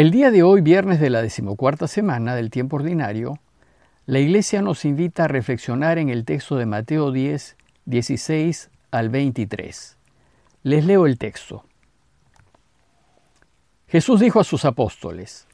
El día de hoy, viernes de la decimocuarta semana del tiempo ordinario, la Iglesia nos invita a reflexionar en el texto de Mateo 10, 16 al 23. Les leo el texto. Jesús dijo a sus apóstoles,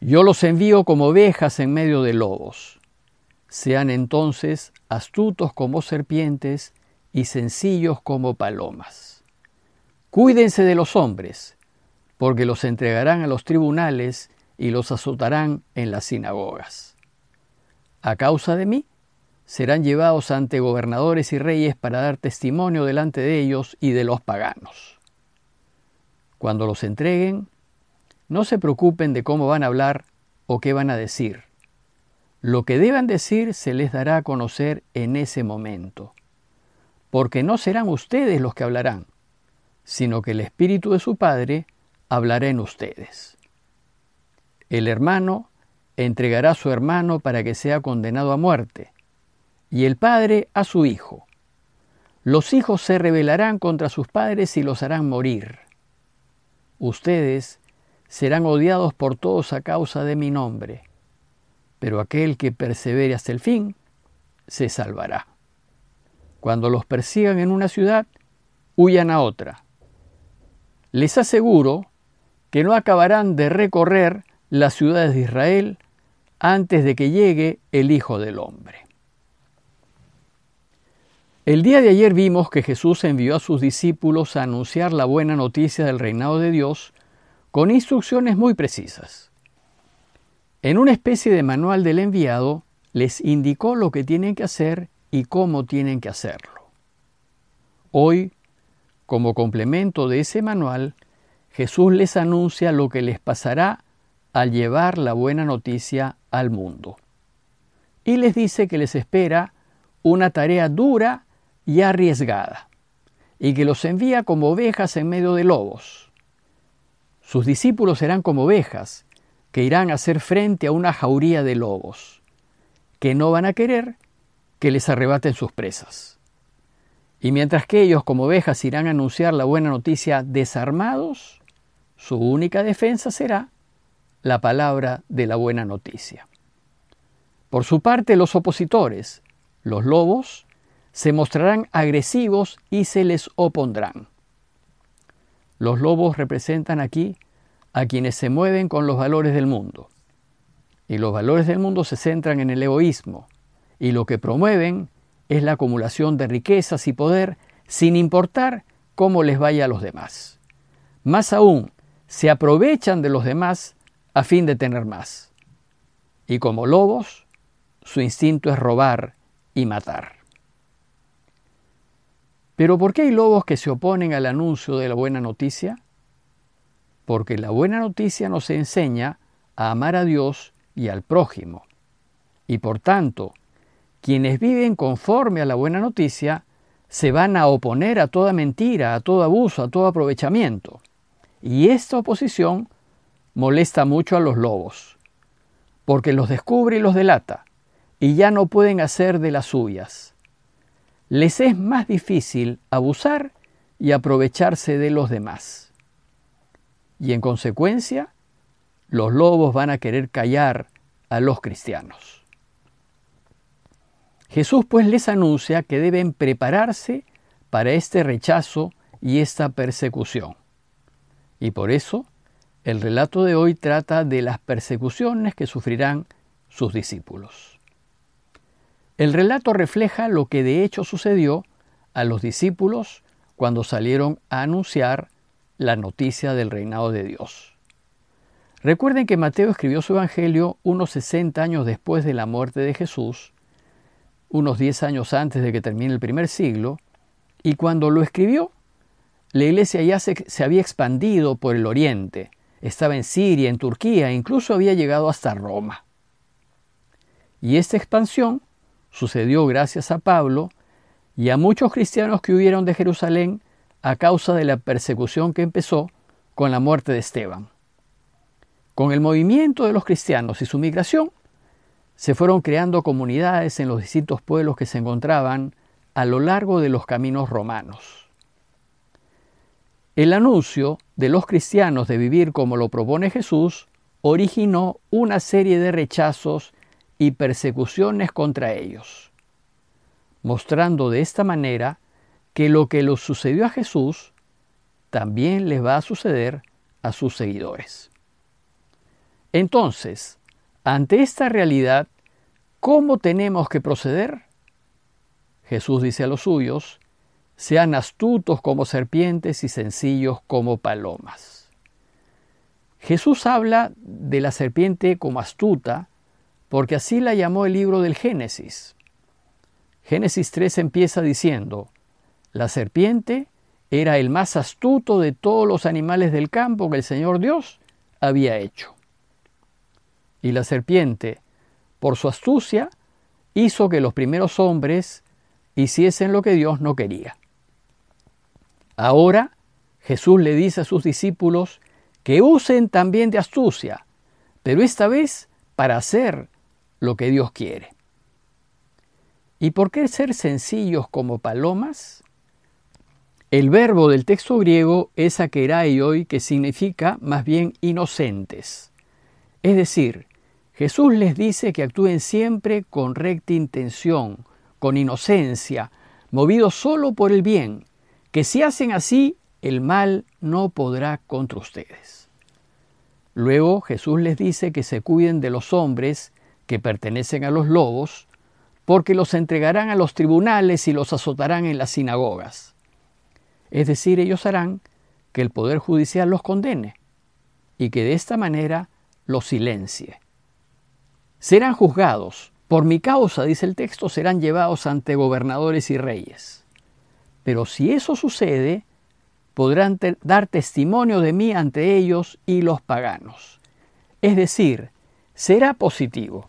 Yo los envío como ovejas en medio de lobos. Sean entonces astutos como serpientes y sencillos como palomas. Cuídense de los hombres, porque los entregarán a los tribunales y los azotarán en las sinagogas. A causa de mí, serán llevados ante gobernadores y reyes para dar testimonio delante de ellos y de los paganos. Cuando los entreguen, no se preocupen de cómo van a hablar o qué van a decir. Lo que deban decir se les dará a conocer en ese momento, porque no serán ustedes los que hablarán, sino que el Espíritu de su Padre hablará en ustedes. El hermano entregará a su hermano para que sea condenado a muerte, y el padre a su hijo. Los hijos se rebelarán contra sus padres y los harán morir. Ustedes serán odiados por todos a causa de mi nombre, pero aquel que persevere hasta el fin se salvará. Cuando los persigan en una ciudad, huyan a otra. Les aseguro que no acabarán de recorrer las ciudades de Israel antes de que llegue el Hijo del Hombre. El día de ayer vimos que Jesús envió a sus discípulos a anunciar la buena noticia del reinado de Dios con instrucciones muy precisas. En una especie de manual del enviado, les indicó lo que tienen que hacer y cómo tienen que hacerlo. Hoy, como complemento de ese manual, Jesús les anuncia lo que les pasará al llevar la buena noticia al mundo. Y les dice que les espera una tarea dura y arriesgada, y que los envía como ovejas en medio de lobos. Sus discípulos serán como ovejas que irán a hacer frente a una jauría de lobos, que no van a querer que les arrebaten sus presas. Y mientras que ellos como ovejas irán a anunciar la buena noticia desarmados, su única defensa será la palabra de la buena noticia. Por su parte, los opositores, los lobos, se mostrarán agresivos y se les opondrán. Los lobos representan aquí a quienes se mueven con los valores del mundo. Y los valores del mundo se centran en el egoísmo, y lo que promueven es la acumulación de riquezas y poder sin importar cómo les vaya a los demás. Más aún, se aprovechan de los demás a fin de tener más. Y como lobos, su instinto es robar y matar. Pero ¿por qué hay lobos que se oponen al anuncio de la buena noticia? Porque la buena noticia nos enseña a amar a Dios y al prójimo. Y por tanto, quienes viven conforme a la buena noticia se van a oponer a toda mentira, a todo abuso, a todo aprovechamiento. Y esta oposición molesta mucho a los lobos, porque los descubre y los delata, y ya no pueden hacer de las suyas les es más difícil abusar y aprovecharse de los demás. Y en consecuencia, los lobos van a querer callar a los cristianos. Jesús pues les anuncia que deben prepararse para este rechazo y esta persecución. Y por eso, el relato de hoy trata de las persecuciones que sufrirán sus discípulos. El relato refleja lo que de hecho sucedió a los discípulos cuando salieron a anunciar la noticia del reinado de Dios. Recuerden que Mateo escribió su Evangelio unos 60 años después de la muerte de Jesús, unos 10 años antes de que termine el primer siglo, y cuando lo escribió, la iglesia ya se, se había expandido por el oriente, estaba en Siria, en Turquía, e incluso había llegado hasta Roma. Y esta expansión sucedió gracias a Pablo y a muchos cristianos que huyeron de Jerusalén a causa de la persecución que empezó con la muerte de Esteban. Con el movimiento de los cristianos y su migración, se fueron creando comunidades en los distintos pueblos que se encontraban a lo largo de los caminos romanos. El anuncio de los cristianos de vivir como lo propone Jesús originó una serie de rechazos y persecuciones contra ellos, mostrando de esta manera que lo que le sucedió a Jesús también les va a suceder a sus seguidores. Entonces, ante esta realidad, ¿cómo tenemos que proceder? Jesús dice a los suyos, sean astutos como serpientes y sencillos como palomas. Jesús habla de la serpiente como astuta porque así la llamó el libro del Génesis. Génesis 3 empieza diciendo, la serpiente era el más astuto de todos los animales del campo que el Señor Dios había hecho. Y la serpiente, por su astucia, hizo que los primeros hombres hiciesen lo que Dios no quería. Ahora Jesús le dice a sus discípulos que usen también de astucia, pero esta vez para hacer lo que Dios quiere. ¿Y por qué ser sencillos como palomas? El verbo del texto griego es hoy, que significa más bien inocentes. Es decir, Jesús les dice que actúen siempre con recta intención, con inocencia, movidos solo por el bien, que si hacen así, el mal no podrá contra ustedes. Luego Jesús les dice que se cuiden de los hombres que pertenecen a los lobos, porque los entregarán a los tribunales y los azotarán en las sinagogas. Es decir, ellos harán que el Poder Judicial los condene y que de esta manera los silencie. Serán juzgados por mi causa, dice el texto, serán llevados ante gobernadores y reyes. Pero si eso sucede, podrán dar testimonio de mí ante ellos y los paganos. Es decir, será positivo.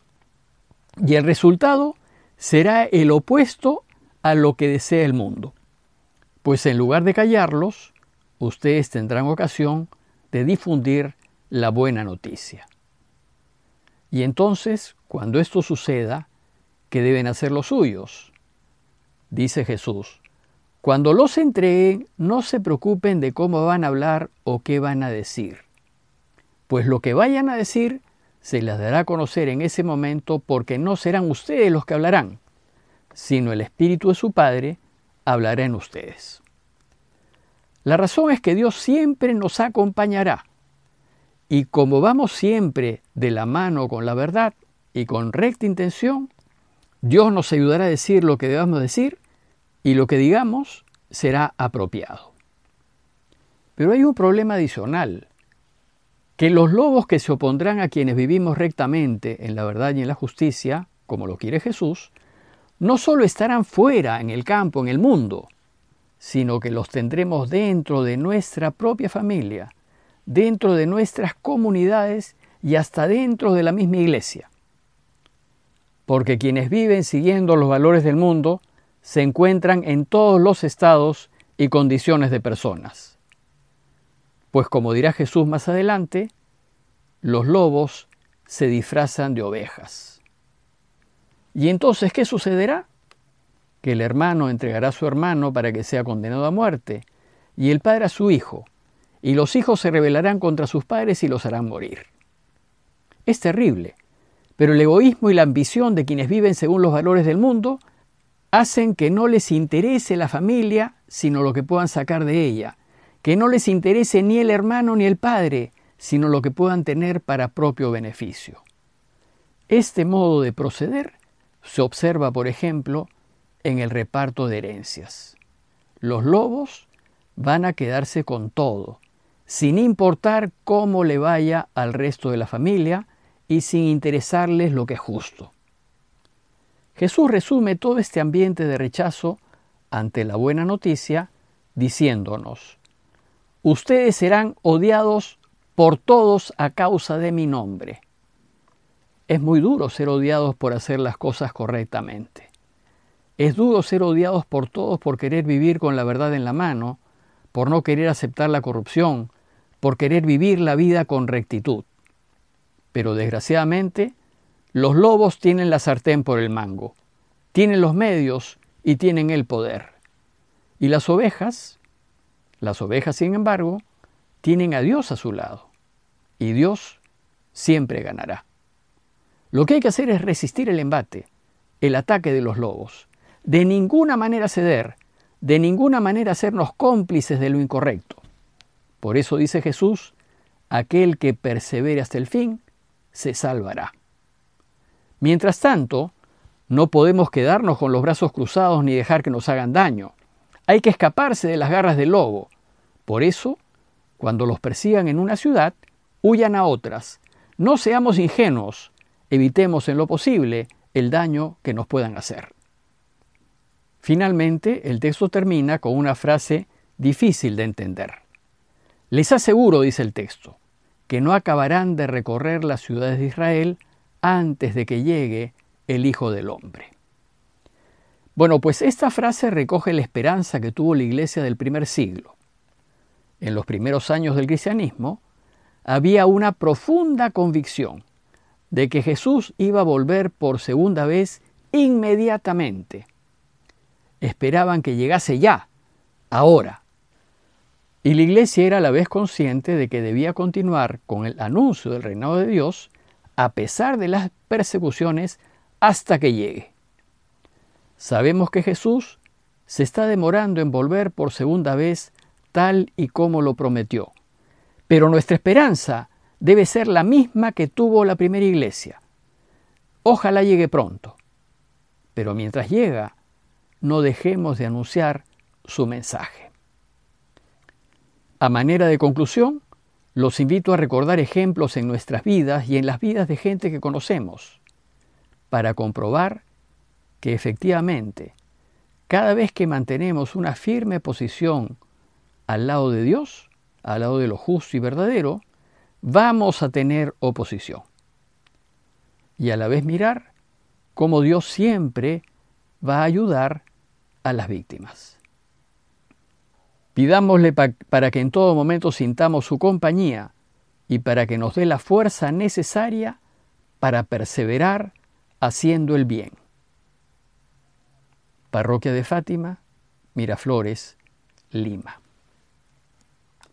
Y el resultado será el opuesto a lo que desea el mundo. Pues en lugar de callarlos, ustedes tendrán ocasión de difundir la buena noticia. Y entonces, cuando esto suceda, ¿qué deben hacer los suyos? Dice Jesús, cuando los entreguen, no se preocupen de cómo van a hablar o qué van a decir, pues lo que vayan a decir se las dará a conocer en ese momento porque no serán ustedes los que hablarán, sino el Espíritu de su Padre hablará en ustedes. La razón es que Dios siempre nos acompañará y como vamos siempre de la mano con la verdad y con recta intención, Dios nos ayudará a decir lo que debamos decir y lo que digamos será apropiado. Pero hay un problema adicional, que los lobos que se opondrán a quienes vivimos rectamente en la verdad y en la justicia, como lo quiere Jesús, no solo estarán fuera en el campo, en el mundo, sino que los tendremos dentro de nuestra propia familia, dentro de nuestras comunidades y hasta dentro de la misma iglesia. Porque quienes viven siguiendo los valores del mundo se encuentran en todos los estados y condiciones de personas. Pues como dirá Jesús más adelante, los lobos se disfrazan de ovejas. ¿Y entonces qué sucederá? Que el hermano entregará a su hermano para que sea condenado a muerte, y el padre a su hijo, y los hijos se rebelarán contra sus padres y los harán morir. Es terrible, pero el egoísmo y la ambición de quienes viven según los valores del mundo hacen que no les interese la familia, sino lo que puedan sacar de ella, que no les interese ni el hermano ni el padre, sino lo que puedan tener para propio beneficio. Este modo de proceder se observa, por ejemplo, en el reparto de herencias. Los lobos van a quedarse con todo, sin importar cómo le vaya al resto de la familia y sin interesarles lo que es justo. Jesús resume todo este ambiente de rechazo ante la buena noticia diciéndonos, ustedes serán odiados por todos a causa de mi nombre. Es muy duro ser odiados por hacer las cosas correctamente. Es duro ser odiados por todos por querer vivir con la verdad en la mano por no querer aceptar la corrupción, por querer vivir la vida con rectitud. Pero desgraciadamente, los lobos tienen la sartén por el mango, tienen los medios y tienen el poder. Y las ovejas, las ovejas sin embargo, tienen a Dios a su lado. Y Dios siempre ganará. Lo que hay que hacer es resistir el embate, el ataque de los lobos. De ninguna manera ceder, de ninguna manera hacernos cómplices de lo incorrecto. Por eso dice Jesús, aquel que persevere hasta el fin, se salvará. Mientras tanto, no podemos quedarnos con los brazos cruzados ni dejar que nos hagan daño. Hay que escaparse de las garras del lobo. Por eso, cuando los persigan en una ciudad, huyan a otras. No seamos ingenuos, evitemos en lo posible el daño que nos puedan hacer. Finalmente, el texto termina con una frase difícil de entender. Les aseguro, dice el texto, que no acabarán de recorrer las ciudades de Israel antes de que llegue el Hijo del Hombre. Bueno, pues esta frase recoge la esperanza que tuvo la iglesia del primer siglo. En los primeros años del cristianismo había una profunda convicción de que Jesús iba a volver por segunda vez inmediatamente. Esperaban que llegase ya, ahora. Y la iglesia era a la vez consciente de que debía continuar con el anuncio del reinado de Dios a pesar de las persecuciones hasta que llegue. Sabemos que Jesús se está demorando en volver por segunda vez tal y como lo prometió. Pero nuestra esperanza debe ser la misma que tuvo la primera iglesia. Ojalá llegue pronto. Pero mientras llega, no dejemos de anunciar su mensaje. A manera de conclusión, los invito a recordar ejemplos en nuestras vidas y en las vidas de gente que conocemos para comprobar que efectivamente, cada vez que mantenemos una firme posición al lado de Dios, al lado de lo justo y verdadero, vamos a tener oposición. Y a la vez mirar cómo Dios siempre va a ayudar a las víctimas. Pidámosle para que en todo momento sintamos su compañía y para que nos dé la fuerza necesaria para perseverar haciendo el bien. Parroquia de Fátima, Miraflores, Lima.